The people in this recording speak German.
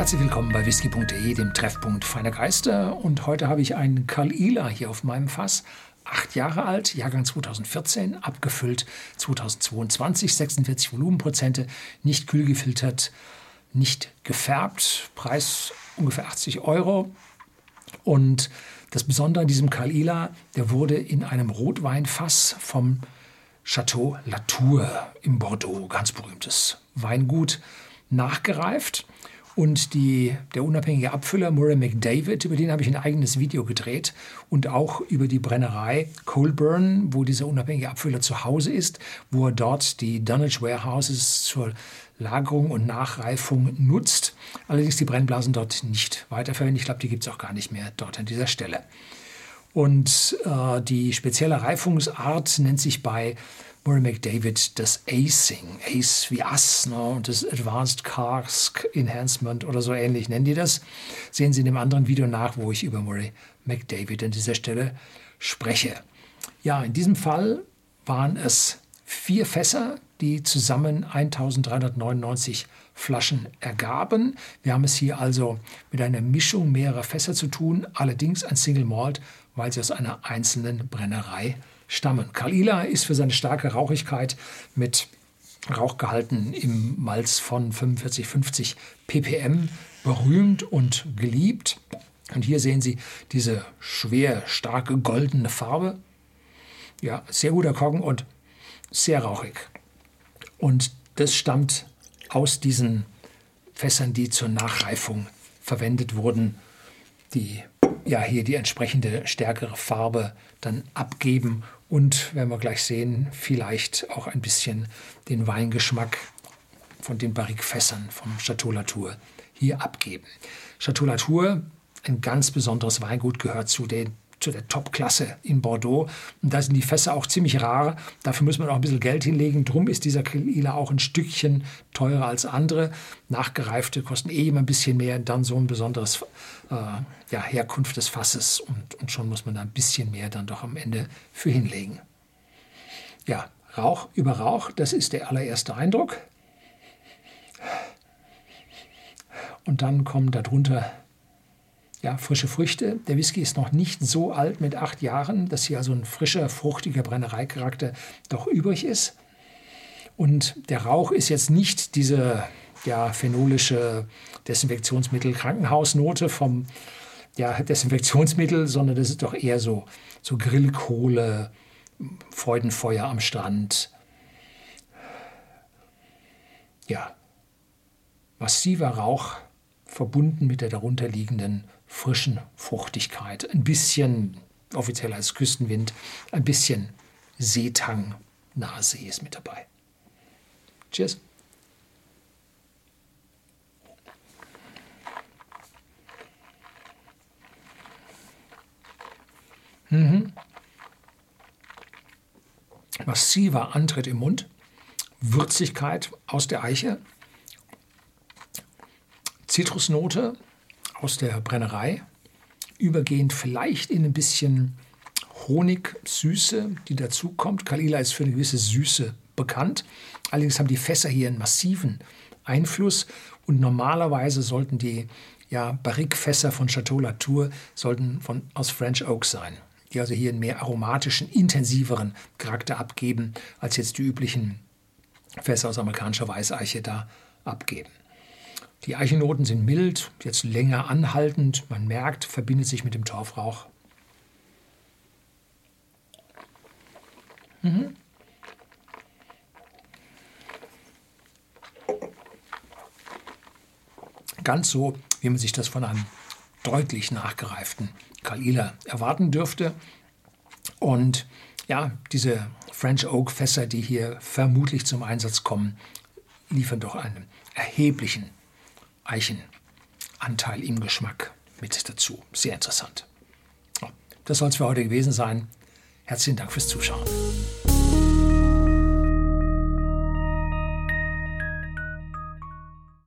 Herzlich willkommen bei whisky.de, dem Treffpunkt feiner Geister. Und heute habe ich einen Karl Ila hier auf meinem Fass. Acht Jahre alt, Jahrgang 2014, abgefüllt 2022, 46 Volumenprozente, nicht kühl gefiltert, nicht gefärbt, Preis ungefähr 80 Euro. Und das Besondere an diesem Karl Ila, der wurde in einem Rotweinfass vom Chateau Latour im Bordeaux, ganz berühmtes Weingut, nachgereift. Und die, der unabhängige Abfüller Murray McDavid, über den habe ich ein eigenes Video gedreht und auch über die Brennerei Colburn, wo dieser unabhängige Abfüller zu Hause ist, wo er dort die Dunnage Warehouses zur Lagerung und Nachreifung nutzt. Allerdings die Brennblasen dort nicht weiterverwendet. Ich glaube, die gibt es auch gar nicht mehr dort an dieser Stelle. Und äh, die spezielle Reifungsart nennt sich bei Murray McDavid das Acing, Ace wie Ass ne, und das Advanced Cask Enhancement oder so ähnlich nennen die das. Sehen Sie in dem anderen Video nach, wo ich über Murray McDavid an dieser Stelle spreche. Ja, in diesem Fall waren es vier Fässer, die zusammen 1399 Flaschen ergaben. Wir haben es hier also mit einer Mischung mehrerer Fässer zu tun, allerdings ein Single Malt, weil sie aus einer einzelnen Brennerei stammen. Kalila ist für seine starke Rauchigkeit mit Rauchgehalten im Malz von 45, 50 ppm berühmt und geliebt. Und hier sehen Sie diese schwer, starke, goldene Farbe. Ja, sehr guter Koggen und sehr rauchig. Und das stammt aus diesen Fässern, die zur Nachreifung verwendet wurden, die ja hier die entsprechende stärkere Farbe dann abgeben und, werden wir gleich sehen, vielleicht auch ein bisschen den Weingeschmack von den Barrique-Fässern vom Chateau Latour hier abgeben. Chateau Latour, ein ganz besonderes Weingut, gehört zu den zu der Top-Klasse in Bordeaux. Und da sind die Fässer auch ziemlich rar. Dafür muss man auch ein bisschen Geld hinlegen. Drum ist dieser Lila auch ein Stückchen teurer als andere. Nachgereifte kosten eh immer ein bisschen mehr. Dann so ein besonderes äh, ja, Herkunft des Fasses. Und, und schon muss man da ein bisschen mehr dann doch am Ende für hinlegen. Ja, Rauch über Rauch, das ist der allererste Eindruck. Und dann kommen darunter ja, frische Früchte. Der Whisky ist noch nicht so alt mit acht Jahren, dass hier also ein frischer, fruchtiger Brennereicharakter doch übrig ist. Und der Rauch ist jetzt nicht diese ja, phenolische Desinfektionsmittel Krankenhausnote vom ja, Desinfektionsmittel, sondern das ist doch eher so, so Grillkohle, Freudenfeuer am Strand. Ja, massiver Rauch verbunden mit der darunterliegenden frischen Fruchtigkeit, ein bisschen offiziell als Küstenwind, ein bisschen Seetang, nahe See ist mit dabei. Cheers. Mhm. Massiver Antritt im Mund, Würzigkeit aus der Eiche, Zitrusnote, aus der Brennerei, übergehend vielleicht in ein bisschen Honigsüße, die dazukommt. Kalila ist für eine gewisse Süße bekannt. Allerdings haben die Fässer hier einen massiven Einfluss und normalerweise sollten die ja, Barrique-Fässer von Chateau Latour sollten von, aus French Oak sein, die also hier einen mehr aromatischen, intensiveren Charakter abgeben, als jetzt die üblichen Fässer aus amerikanischer Weißeiche da abgeben. Die Eichennoten sind mild, jetzt länger anhaltend. Man merkt, verbindet sich mit dem Torfrauch. Mhm. Ganz so, wie man sich das von einem deutlich nachgereiften Kalila erwarten dürfte. Und ja, diese French Oak Fässer, die hier vermutlich zum Einsatz kommen, liefern doch einen erheblichen Eichenanteil im Geschmack mit dazu. Sehr interessant. Das soll es für heute gewesen sein. Herzlichen Dank fürs Zuschauen.